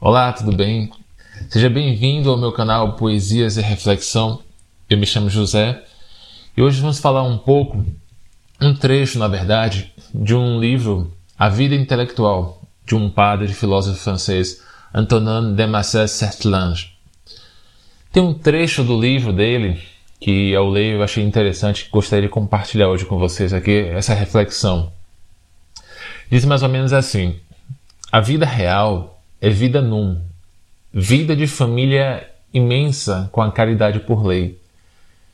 Olá, tudo bem? Seja bem-vindo ao meu canal Poesias e Reflexão. Eu me chamo José e hoje vamos falar um pouco, um trecho, na verdade, de um livro, A Vida Intelectual, de um padre filósofo francês, Antonin de Massé-Sertlange. Tem um trecho do livro dele que eu leio e achei interessante e gostaria de compartilhar hoje com vocês aqui essa reflexão. Diz mais ou menos assim: A vida real é vida num, vida de família imensa com a caridade por lei.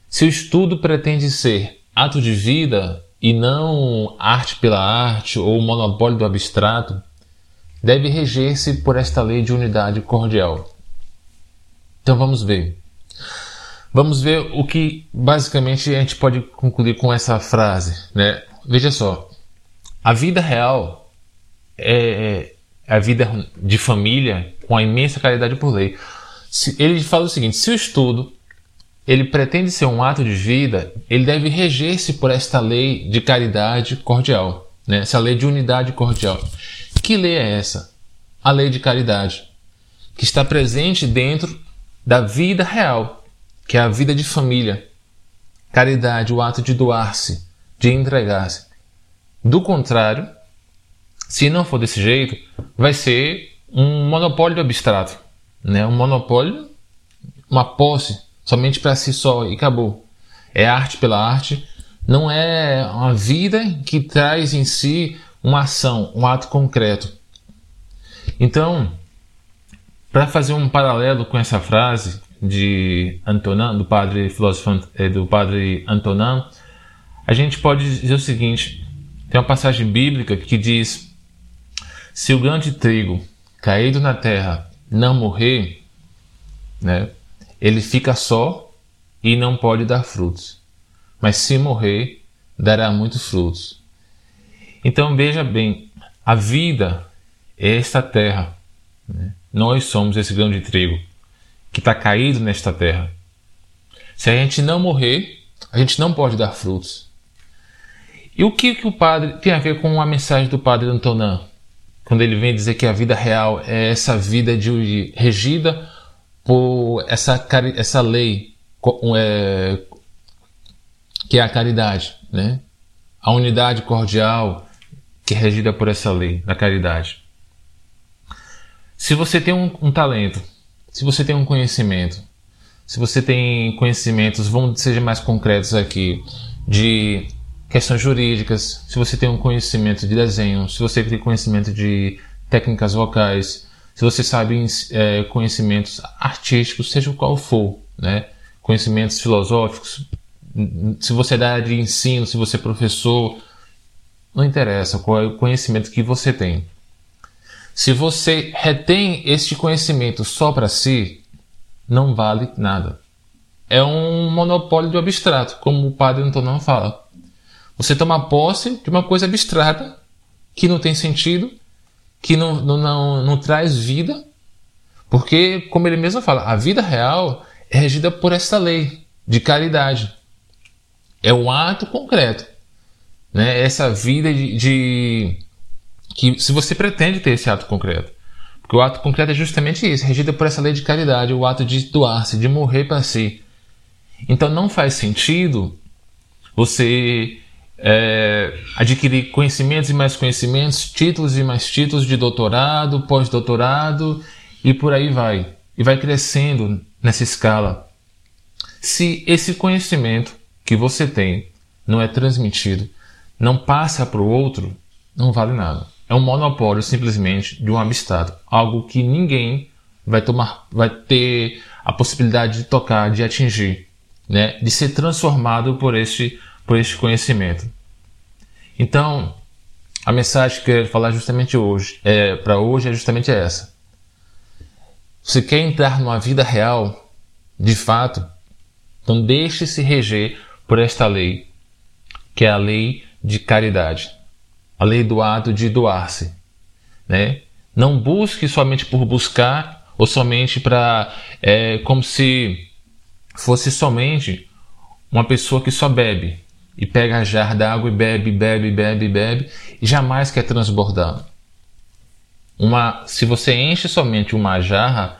Se o estudo pretende ser ato de vida e não arte pela arte ou monopólio do abstrato, deve reger-se por esta lei de unidade cordial. Então vamos ver. Vamos ver o que basicamente a gente pode concluir com essa frase, né? Veja só, a vida real é, a vida de família com a imensa caridade por lei. Ele fala o seguinte: se o estudo ele pretende ser um ato de vida, ele deve reger-se por esta lei de caridade cordial, né? essa lei de unidade cordial. Que lei é essa? A lei de caridade, que está presente dentro da vida real, que é a vida de família. Caridade, o ato de doar-se, de entregar-se. Do contrário, se não for desse jeito, vai ser um monopólio abstrato, né? Um monopólio, uma posse somente para si só e acabou. É arte pela arte, não é uma vida que traz em si uma ação, um ato concreto. Então, para fazer um paralelo com essa frase de Antonin, do padre filósofo eh, do padre Antonin, a gente pode dizer o seguinte: tem uma passagem bíblica que diz se o grão de trigo caído na terra não morrer, né, ele fica só e não pode dar frutos. Mas se morrer, dará muitos frutos. Então veja bem, a vida é esta terra. Né? Nós somos esse grão de trigo que está caído nesta terra. Se a gente não morrer, a gente não pode dar frutos. E o que, que o padre tem a ver com a mensagem do padre Antonin? Quando ele vem dizer que a vida real é essa vida de, regida por essa, essa lei é, que é a caridade, né? A unidade cordial que é regida por essa lei da caridade. Se você tem um, um talento, se você tem um conhecimento, se você tem conhecimentos, vamos seja mais concretos aqui, de questões jurídicas, se você tem um conhecimento de desenho, se você tem conhecimento de técnicas vocais, se você sabe é, conhecimentos artísticos, seja qual for, né? conhecimentos filosóficos, se você é da área de ensino, se você é professor, não interessa qual é o conhecimento que você tem. Se você retém este conhecimento só para si, não vale nada. É um monopólio do abstrato, como o padre Antonão fala. Você toma posse de uma coisa abstrata que não tem sentido, que não, não, não, não traz vida, porque, como ele mesmo fala, a vida real é regida por essa lei de caridade. É um ato concreto. Né? Essa vida de, de, que se você pretende ter esse ato concreto. Porque o ato concreto é justamente isso, regida por essa lei de caridade, o ato de doar-se, de morrer para si. Então não faz sentido você é, adquirir conhecimentos e mais conhecimentos, títulos e mais títulos de doutorado, pós-doutorado e por aí vai. E vai crescendo nessa escala. Se esse conhecimento que você tem não é transmitido, não passa para o outro, não vale nada. É um monopólio simplesmente de um abstrato, algo que ninguém vai tomar, vai ter a possibilidade de tocar, de atingir, né, de ser transformado por este por este conhecimento. Então, a mensagem que eu quero falar justamente hoje, é, para hoje é justamente essa. Você quer entrar numa vida real, de fato, então deixe-se reger por esta lei, que é a lei de caridade, a lei do ato de doar-se. Né? Não busque somente por buscar ou somente para, é, como se fosse somente uma pessoa que só bebe, e pega a jarra d'água e bebe, bebe, bebe, bebe e jamais quer transbordar. uma, se você enche somente uma jarra,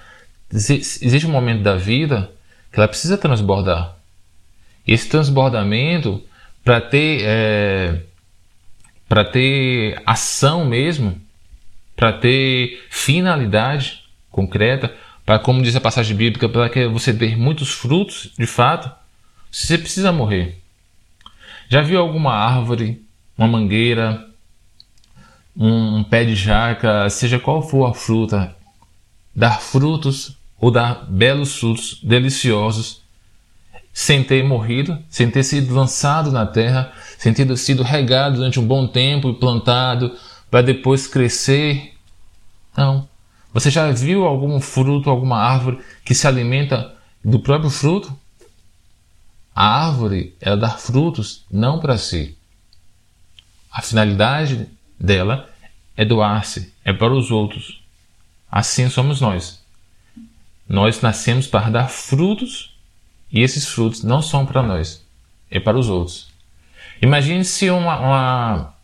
existe um momento da vida que ela precisa transbordar. E esse transbordamento, para ter, é, para ter ação mesmo, para ter finalidade concreta, para, como diz a passagem bíblica, para que você dê muitos frutos, de fato, você precisa morrer. Já viu alguma árvore, uma mangueira, um pé de jaca, seja qual for a fruta, dar frutos ou dar belos frutos deliciosos, sem ter morrido, sem ter sido lançado na terra, sem ter sido regado durante um bom tempo e plantado para depois crescer? Não. Você já viu algum fruto, alguma árvore que se alimenta do próprio fruto? A árvore, ela dá frutos não para si. A finalidade dela é doar-se, é para os outros. Assim somos nós. Nós nascemos para dar frutos e esses frutos não são para nós, é para os outros. Imagine se uma, uma,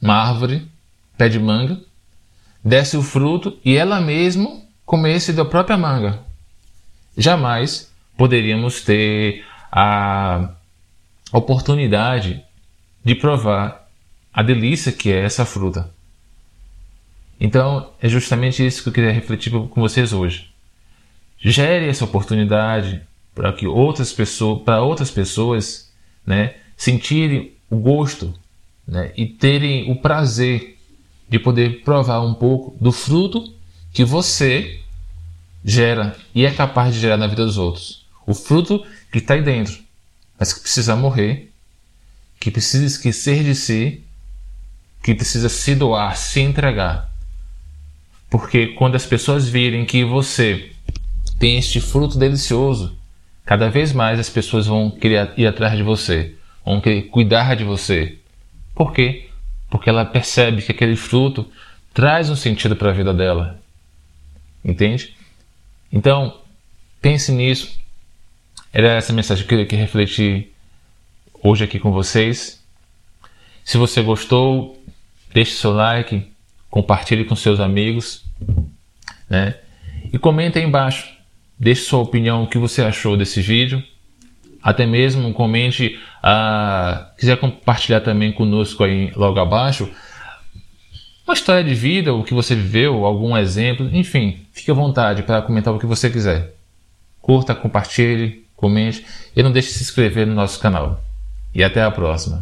uma árvore, pé de manga, desse o fruto e ela mesma comesse da própria manga. Jamais poderíamos ter a oportunidade de provar a delícia que é essa fruta. Então, é justamente isso que eu queria refletir com vocês hoje. Gere essa oportunidade para que outras pessoas, para outras pessoas, né, sentirem o gosto, né, e terem o prazer de poder provar um pouco do fruto que você gera e é capaz de gerar na vida dos outros. O fruto que está aí dentro, mas que precisa morrer, que precisa esquecer de si, que precisa se doar, se entregar. Porque quando as pessoas virem que você tem este fruto delicioso, cada vez mais as pessoas vão querer ir atrás de você, vão querer cuidar de você. Por quê? Porque ela percebe que aquele fruto traz um sentido para a vida dela. Entende? Então, pense nisso. Era essa mensagem que eu queria refletir hoje aqui com vocês. Se você gostou, deixe seu like, compartilhe com seus amigos, né? E comente aí embaixo. Deixe sua opinião, o que você achou desse vídeo. Até mesmo comente, ah, quiser compartilhar também conosco aí logo abaixo uma história de vida, o que você viveu, algum exemplo, enfim, fique à vontade para comentar o que você quiser. Curta, compartilhe, comente e não deixe de se inscrever no nosso canal. E até a próxima.